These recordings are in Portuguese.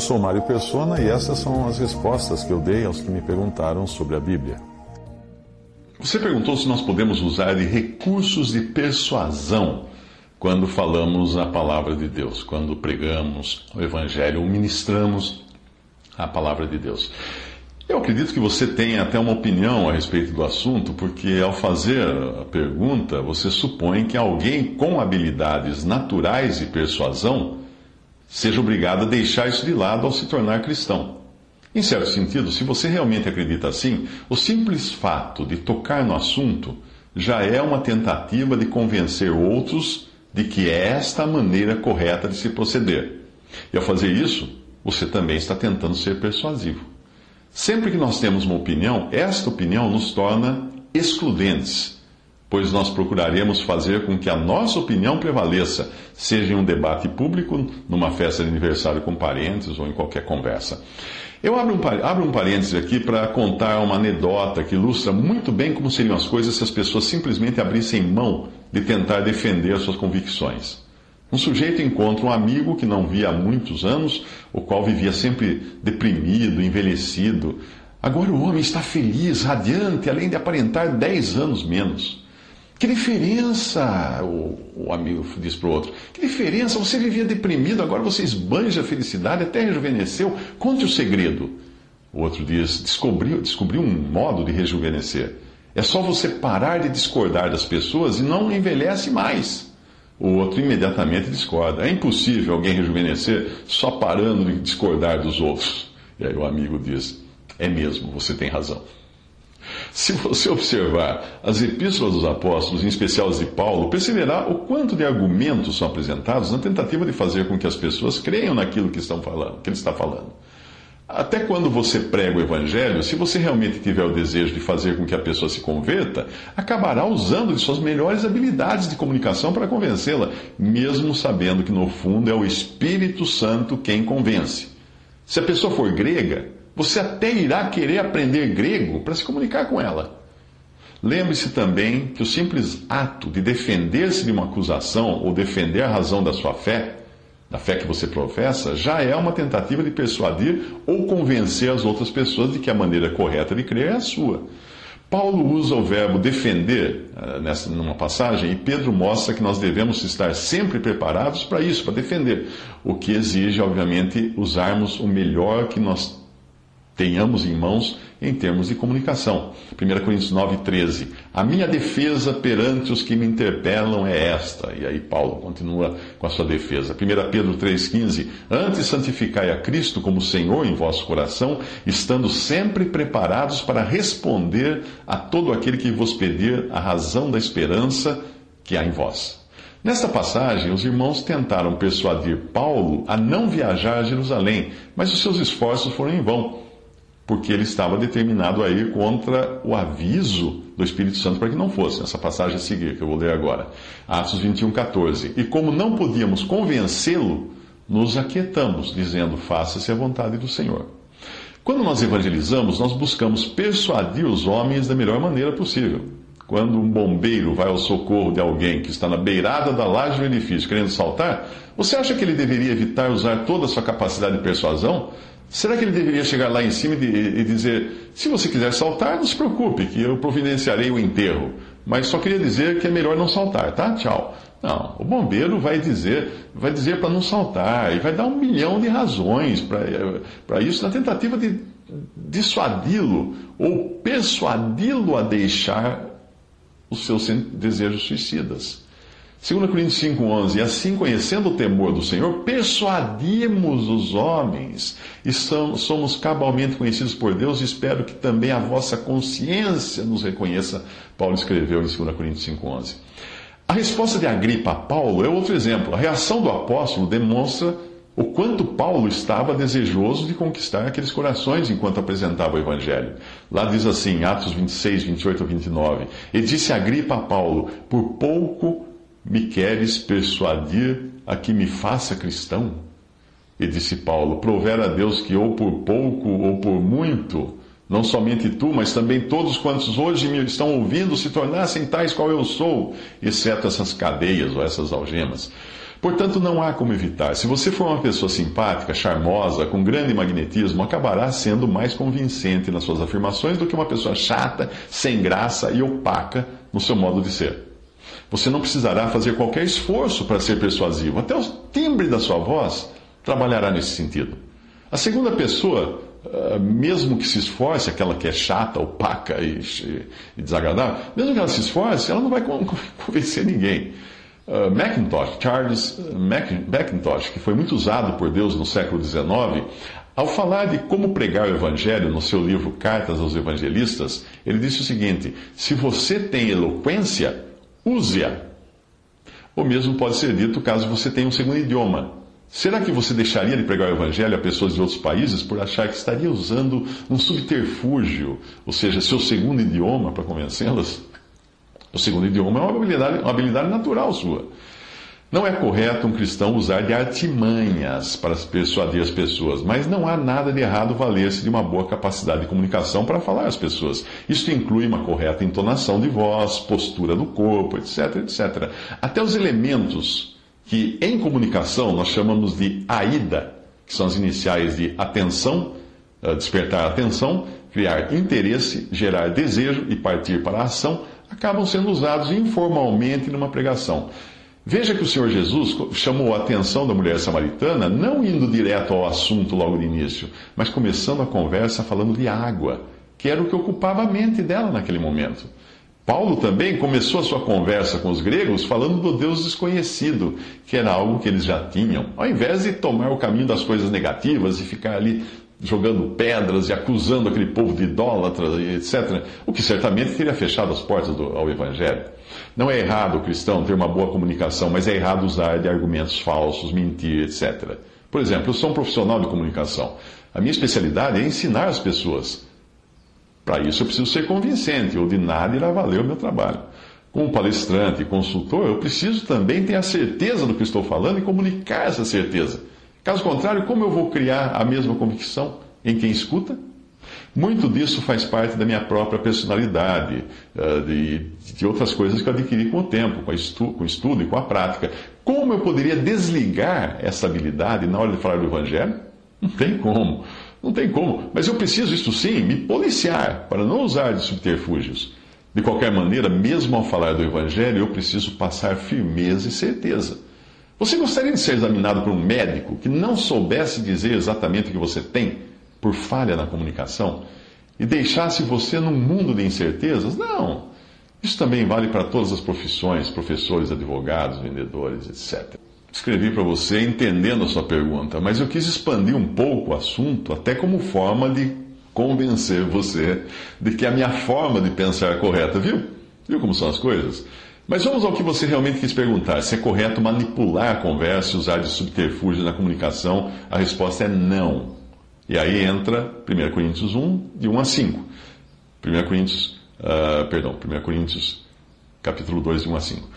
Eu sou Mário Persona e essas são as respostas que eu dei aos que me perguntaram sobre a Bíblia. Você perguntou se nós podemos usar de recursos de persuasão quando falamos a palavra de Deus, quando pregamos o Evangelho ou ministramos a palavra de Deus. Eu acredito que você tenha até uma opinião a respeito do assunto, porque ao fazer a pergunta, você supõe que alguém com habilidades naturais de persuasão seja obrigado a deixar isso de lado ao se tornar cristão. Em certo sentido, se você realmente acredita assim, o simples fato de tocar no assunto já é uma tentativa de convencer outros de que é esta a maneira correta de se proceder. E ao fazer isso, você também está tentando ser persuasivo. Sempre que nós temos uma opinião, esta opinião nos torna excludentes pois nós procuraremos fazer com que a nossa opinião prevaleça, seja em um debate público, numa festa de aniversário com parentes ou em qualquer conversa. Eu abro um, abro um parêntese aqui para contar uma anedota que ilustra muito bem como seriam as coisas se as pessoas simplesmente abrissem mão de tentar defender suas convicções. Um sujeito encontra um amigo que não via há muitos anos, o qual vivia sempre deprimido, envelhecido. Agora o homem está feliz, radiante, além de aparentar dez anos menos. Que diferença, o, o amigo diz para o outro. Que diferença, você vivia deprimido, agora você esbanja a felicidade, até rejuvenesceu. Conte o segredo. O outro diz: descobriu, descobriu um modo de rejuvenescer. É só você parar de discordar das pessoas e não envelhece mais. O outro imediatamente discorda. É impossível alguém rejuvenescer só parando de discordar dos outros. E aí o amigo diz: É mesmo, você tem razão. Se você observar as epístolas dos apóstolos, em especial as de Paulo, perceberá o quanto de argumentos são apresentados na tentativa de fazer com que as pessoas creiam naquilo que, estão falando, que ele está falando. Até quando você prega o Evangelho, se você realmente tiver o desejo de fazer com que a pessoa se converta, acabará usando de suas melhores habilidades de comunicação para convencê-la, mesmo sabendo que no fundo é o Espírito Santo quem convence. Se a pessoa for grega, você até irá querer aprender grego para se comunicar com ela. Lembre-se também que o simples ato de defender-se de uma acusação ou defender a razão da sua fé, da fé que você professa, já é uma tentativa de persuadir ou convencer as outras pessoas de que a maneira correta de crer é a sua. Paulo usa o verbo defender uh, nessa, numa passagem e Pedro mostra que nós devemos estar sempre preparados para isso, para defender, o que exige, obviamente, usarmos o melhor que nós tenhamos em mãos em termos de comunicação. 1 Coríntios 9, 13. A minha defesa perante os que me interpelam é esta. E aí Paulo continua com a sua defesa. 1 Pedro 3,15. Antes santificai a Cristo como Senhor em vosso coração, estando sempre preparados para responder a todo aquele que vos pedir a razão da esperança que há em vós. Nesta passagem, os irmãos tentaram persuadir Paulo a não viajar a Jerusalém, mas os seus esforços foram em vão porque ele estava determinado a ir contra o aviso do Espírito Santo para que não fosse. Essa passagem a seguir, que eu vou ler agora. Atos 21, 14. E como não podíamos convencê-lo, nos aquietamos, dizendo: Faça-se a vontade do Senhor. Quando nós evangelizamos, nós buscamos persuadir os homens da melhor maneira possível. Quando um bombeiro vai ao socorro de alguém que está na beirada da laje do edifício querendo saltar, você acha que ele deveria evitar usar toda a sua capacidade de persuasão? Será que ele deveria chegar lá em cima e dizer: se você quiser saltar, não se preocupe, que eu providenciarei o enterro. Mas só queria dizer que é melhor não saltar, tá? Tchau. Não, o bombeiro vai dizer, vai dizer para não saltar e vai dar um milhão de razões para isso na tentativa de dissuadi-lo ou persuadi-lo a deixar os seus desejos suicidas. 2 Coríntios 5,11 Assim, conhecendo o temor do Senhor, persuadimos os homens e somos cabalmente conhecidos por Deus e espero que também a vossa consciência nos reconheça. Paulo escreveu em 2 Coríntios 5,11. A resposta de Agripa a Paulo é outro exemplo. A reação do apóstolo demonstra o quanto Paulo estava desejoso de conquistar aqueles corações enquanto apresentava o Evangelho. Lá diz assim, Atos 26, 28 a 29. E disse Agripa a Paulo: Por pouco me queres persuadir a que me faça cristão? E disse Paulo: Provera a Deus que ou por pouco ou por muito não somente tu, mas também todos quantos hoje me estão ouvindo se tornassem tais qual eu sou, exceto essas cadeias ou essas algemas. Portanto, não há como evitar. Se você for uma pessoa simpática, charmosa, com grande magnetismo, acabará sendo mais convincente nas suas afirmações do que uma pessoa chata, sem graça e opaca no seu modo de ser. Você não precisará fazer qualquer esforço para ser persuasivo. Até o timbre da sua voz trabalhará nesse sentido. A segunda pessoa ah, mesmo que se esforce, aquela que é chata, opaca e, desagradável, mesmo que ela se esforce, ela não vai convencer ninguém. Uh, Macintosh, Charles Macintosh, que foi muito usado por Deus no século XIX, ao falar de como pregar o Evangelho no seu livro Cartas aos Evangelistas, ele disse o seguinte: se você tem eloquência, use-a. O mesmo pode ser dito caso você tenha um segundo idioma. Será que você deixaria de pregar o Evangelho a pessoas de outros países por achar que estaria usando um subterfúgio, ou seja, seu segundo idioma para convencê-las? O segundo idioma é uma habilidade, uma habilidade natural sua. Não é correto um cristão usar de artimanhas para persuadir as pessoas, mas não há nada de errado valer-se de uma boa capacidade de comunicação para falar às pessoas. Isto inclui uma correta entonação de voz, postura do corpo, etc, etc. Até os elementos que em comunicação nós chamamos de AIDA, que são as iniciais de atenção, eh, despertar atenção, criar interesse, gerar desejo e partir para a ação, acabam sendo usados informalmente numa pregação. Veja que o Senhor Jesus chamou a atenção da mulher samaritana, não indo direto ao assunto logo de início, mas começando a conversa falando de água, que era o que ocupava a mente dela naquele momento. Paulo também começou a sua conversa com os gregos falando do Deus desconhecido, que era algo que eles já tinham, ao invés de tomar o caminho das coisas negativas e ficar ali jogando pedras e acusando aquele povo de idólatras, etc., o que certamente teria fechado as portas do, ao Evangelho. Não é errado o cristão ter uma boa comunicação, mas é errado usar de argumentos falsos, mentir, etc. Por exemplo, eu sou um profissional de comunicação. A minha especialidade é ensinar as pessoas. Para isso eu preciso ser convincente, ou de nada irá valer o meu trabalho. Como palestrante e consultor, eu preciso também ter a certeza do que estou falando e comunicar essa certeza. Caso contrário, como eu vou criar a mesma convicção em quem escuta? Muito disso faz parte da minha própria personalidade, eh, de, de outras coisas que eu adquiri com o tempo, com, estu, com o estudo e com a prática. Como eu poderia desligar essa habilidade na hora de falar do Evangelho? Não tem como. Não tem como. Mas eu preciso, isto sim, me policiar para não usar de subterfúgios. De qualquer maneira, mesmo ao falar do Evangelho, eu preciso passar firmeza e certeza. Você gostaria de ser examinado por um médico que não soubesse dizer exatamente o que você tem, por falha na comunicação, e deixasse você num mundo de incertezas? Não. Isso também vale para todas as profissões, professores, advogados, vendedores, etc escrevi para você entendendo a sua pergunta, mas eu quis expandir um pouco o assunto, até como forma de convencer você de que a minha forma de pensar é correta, viu? Viu como são as coisas? Mas vamos ao que você realmente quis perguntar. Se é correto manipular a conversa e usar de subterfúgio na comunicação? A resposta é não. E aí entra 1 Coríntios 1, de 1 a 5. 1 Coríntios, uh, perdão, 1 Coríntios, capítulo 2, de 1 a 5.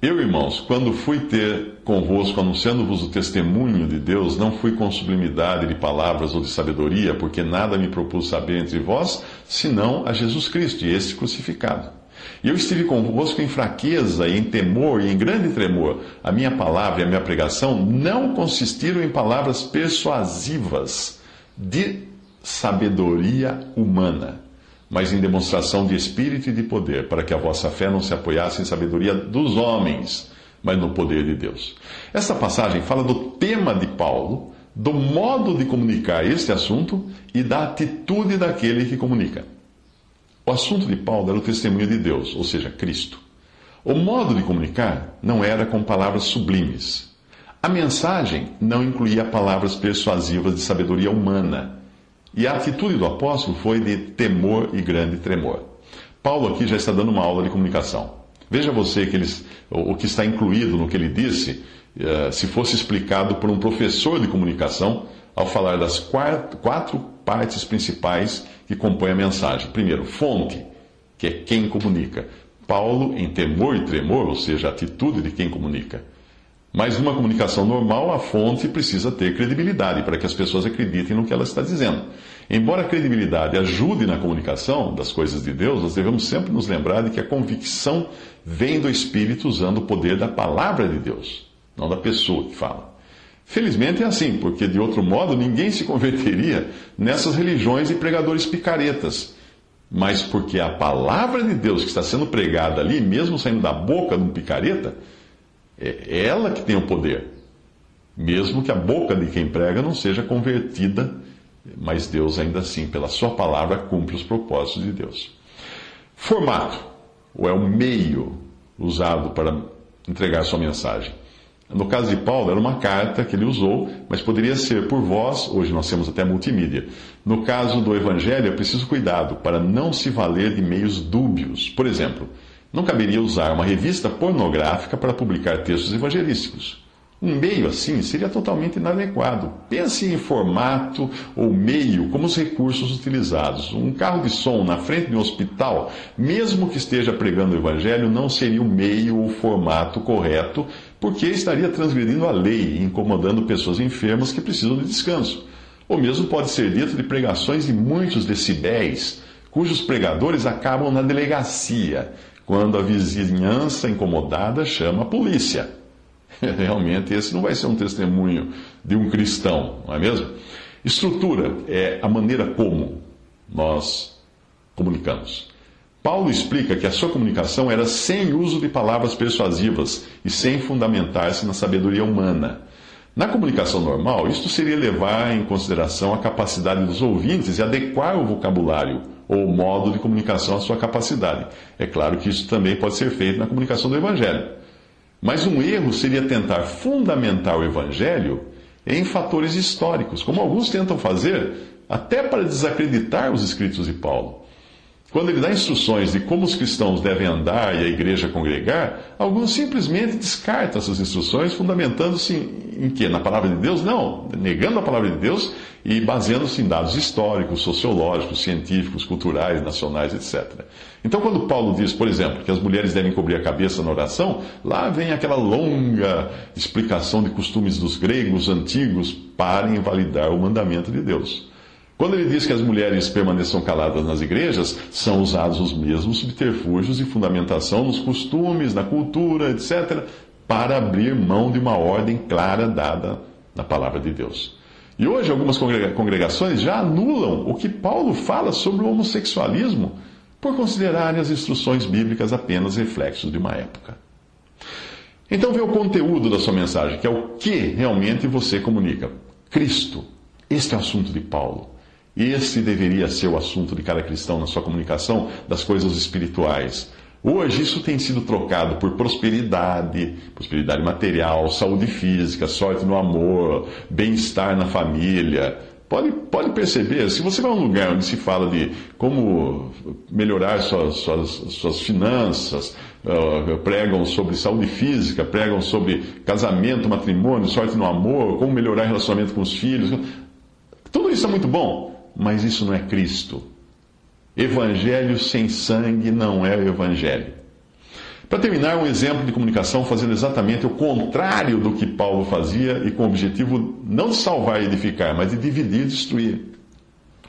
Eu, irmãos, quando fui ter convosco anunciando-vos o testemunho de Deus, não fui com sublimidade de palavras ou de sabedoria, porque nada me propus saber entre vós, senão a Jesus Cristo e este crucificado. E eu estive convosco em fraqueza, e em temor e em grande tremor. A minha palavra e a minha pregação não consistiram em palavras persuasivas de sabedoria humana mas em demonstração de espírito e de poder, para que a vossa fé não se apoiasse em sabedoria dos homens, mas no poder de Deus. Esta passagem fala do tema de Paulo, do modo de comunicar este assunto e da atitude daquele que comunica. O assunto de Paulo era o testemunho de Deus, ou seja, Cristo. O modo de comunicar não era com palavras sublimes. A mensagem não incluía palavras persuasivas de sabedoria humana e a atitude do apóstolo foi de temor e grande tremor. Paulo aqui já está dando uma aula de comunicação. Veja você que eles, o que está incluído no que ele disse, eh, se fosse explicado por um professor de comunicação, ao falar das quatro partes principais que compõem a mensagem. Primeiro, fonte, que é quem comunica. Paulo, em temor e tremor, ou seja, a atitude de quem comunica. Mas numa comunicação normal, a fonte precisa ter credibilidade para que as pessoas acreditem no que ela está dizendo. Embora a credibilidade ajude na comunicação das coisas de Deus, nós devemos sempre nos lembrar de que a convicção vem do Espírito usando o poder da palavra de Deus, não da pessoa que fala. Felizmente é assim, porque de outro modo ninguém se converteria nessas religiões e pregadores picaretas. Mas porque a palavra de Deus que está sendo pregada ali, mesmo saindo da boca de um picareta, é ela que tem o poder. Mesmo que a boca de quem prega não seja convertida, mas Deus ainda assim, pela sua palavra, cumpre os propósitos de Deus. Formato, ou é o meio usado para entregar sua mensagem. No caso de Paulo, era uma carta que ele usou, mas poderia ser por voz, hoje nós temos até multimídia. No caso do Evangelho, é preciso cuidado para não se valer de meios dúbios. Por exemplo, não caberia usar uma revista pornográfica para publicar textos evangelísticos. Um meio assim seria totalmente inadequado. Pense em formato ou meio como os recursos utilizados. Um carro de som na frente de um hospital, mesmo que esteja pregando o evangelho, não seria o meio ou formato correto, porque estaria transgredindo a lei incomodando pessoas enfermas que precisam de descanso. O mesmo pode ser dito de pregações de muitos decibéis, cujos pregadores acabam na delegacia quando a vizinhança incomodada chama a polícia. Realmente, esse não vai ser um testemunho de um cristão, não é mesmo? Estrutura é a maneira como nós comunicamos. Paulo explica que a sua comunicação era sem uso de palavras persuasivas e sem fundamentar-se na sabedoria humana. Na comunicação normal, isto seria levar em consideração a capacidade dos ouvintes e adequar o vocabulário ou modo de comunicação à sua capacidade. É claro que isso também pode ser feito na comunicação do Evangelho. Mas um erro seria tentar fundamentar o Evangelho em fatores históricos, como alguns tentam fazer, até para desacreditar os escritos de Paulo. Quando ele dá instruções de como os cristãos devem andar e a igreja congregar, alguns simplesmente descartam essas instruções, fundamentando-se em, quê? Na palavra de Deus? Não, negando a palavra de Deus e baseando-se em dados históricos, sociológicos, científicos, culturais, nacionais, etc. Então, quando Paulo diz, por exemplo, que as mulheres devem cobrir a cabeça na oração, lá vem aquela longa explicação de costumes dos gregos antigos para invalidar o mandamento de Deus. Quando ele diz que as mulheres permaneçam caladas nas igrejas, são usados os mesmos subterfúgios de fundamentação nos costumes, na cultura, etc., para abrir mão de uma ordem clara dada na palavra de Deus. E hoje algumas congregações já anulam o que Paulo fala sobre o homossexualismo por considerarem as instruções bíblicas apenas reflexos de uma época. Então vê o conteúdo da sua mensagem, que é o que realmente você comunica. Cristo. Este é o assunto de Paulo. Esse deveria ser o assunto de cada cristão na sua comunicação das coisas espirituais. Hoje isso tem sido trocado por prosperidade, prosperidade material, saúde física, sorte no amor, bem-estar na família. Pode, pode perceber, se você vai a um lugar onde se fala de como melhorar suas, suas, suas finanças, uh, pregam sobre saúde física, pregam sobre casamento, matrimônio, sorte no amor, como melhorar relacionamento com os filhos. Tudo isso é muito bom, mas isso não é Cristo. Evangelho sem sangue não é o Evangelho. Para terminar, um exemplo de comunicação fazendo exatamente o contrário do que Paulo fazia e com o objetivo não de salvar e edificar, mas de dividir e destruir.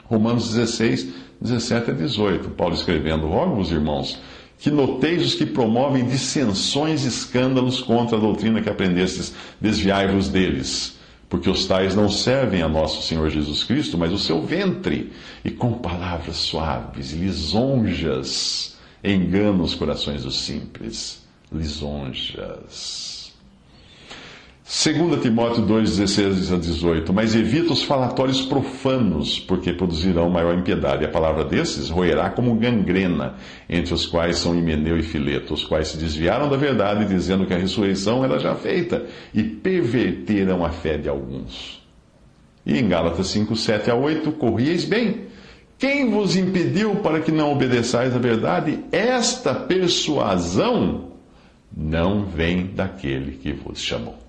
Romanos 16, 17 a 18. Paulo escrevendo: Rogo-vos, irmãos, que noteis os que promovem dissensões e escândalos contra a doutrina que aprendestes, desviai-vos deles porque os tais não servem a nosso Senhor Jesus Cristo, mas o seu ventre, e com palavras suaves lisonjas enganam os corações dos simples. Lisonjas. 2 Timóteo 2, 16 a 18. Mas evita os falatórios profanos, porque produzirão maior impiedade. A palavra desses roerá como gangrena, entre os quais são Himeneu e Fileto, os quais se desviaram da verdade, dizendo que a ressurreição era já feita, e perverteram a fé de alguns. E em Gálatas 5, 7 a 8, corrieis bem. Quem vos impediu para que não obedeçais à verdade? Esta persuasão não vem daquele que vos chamou.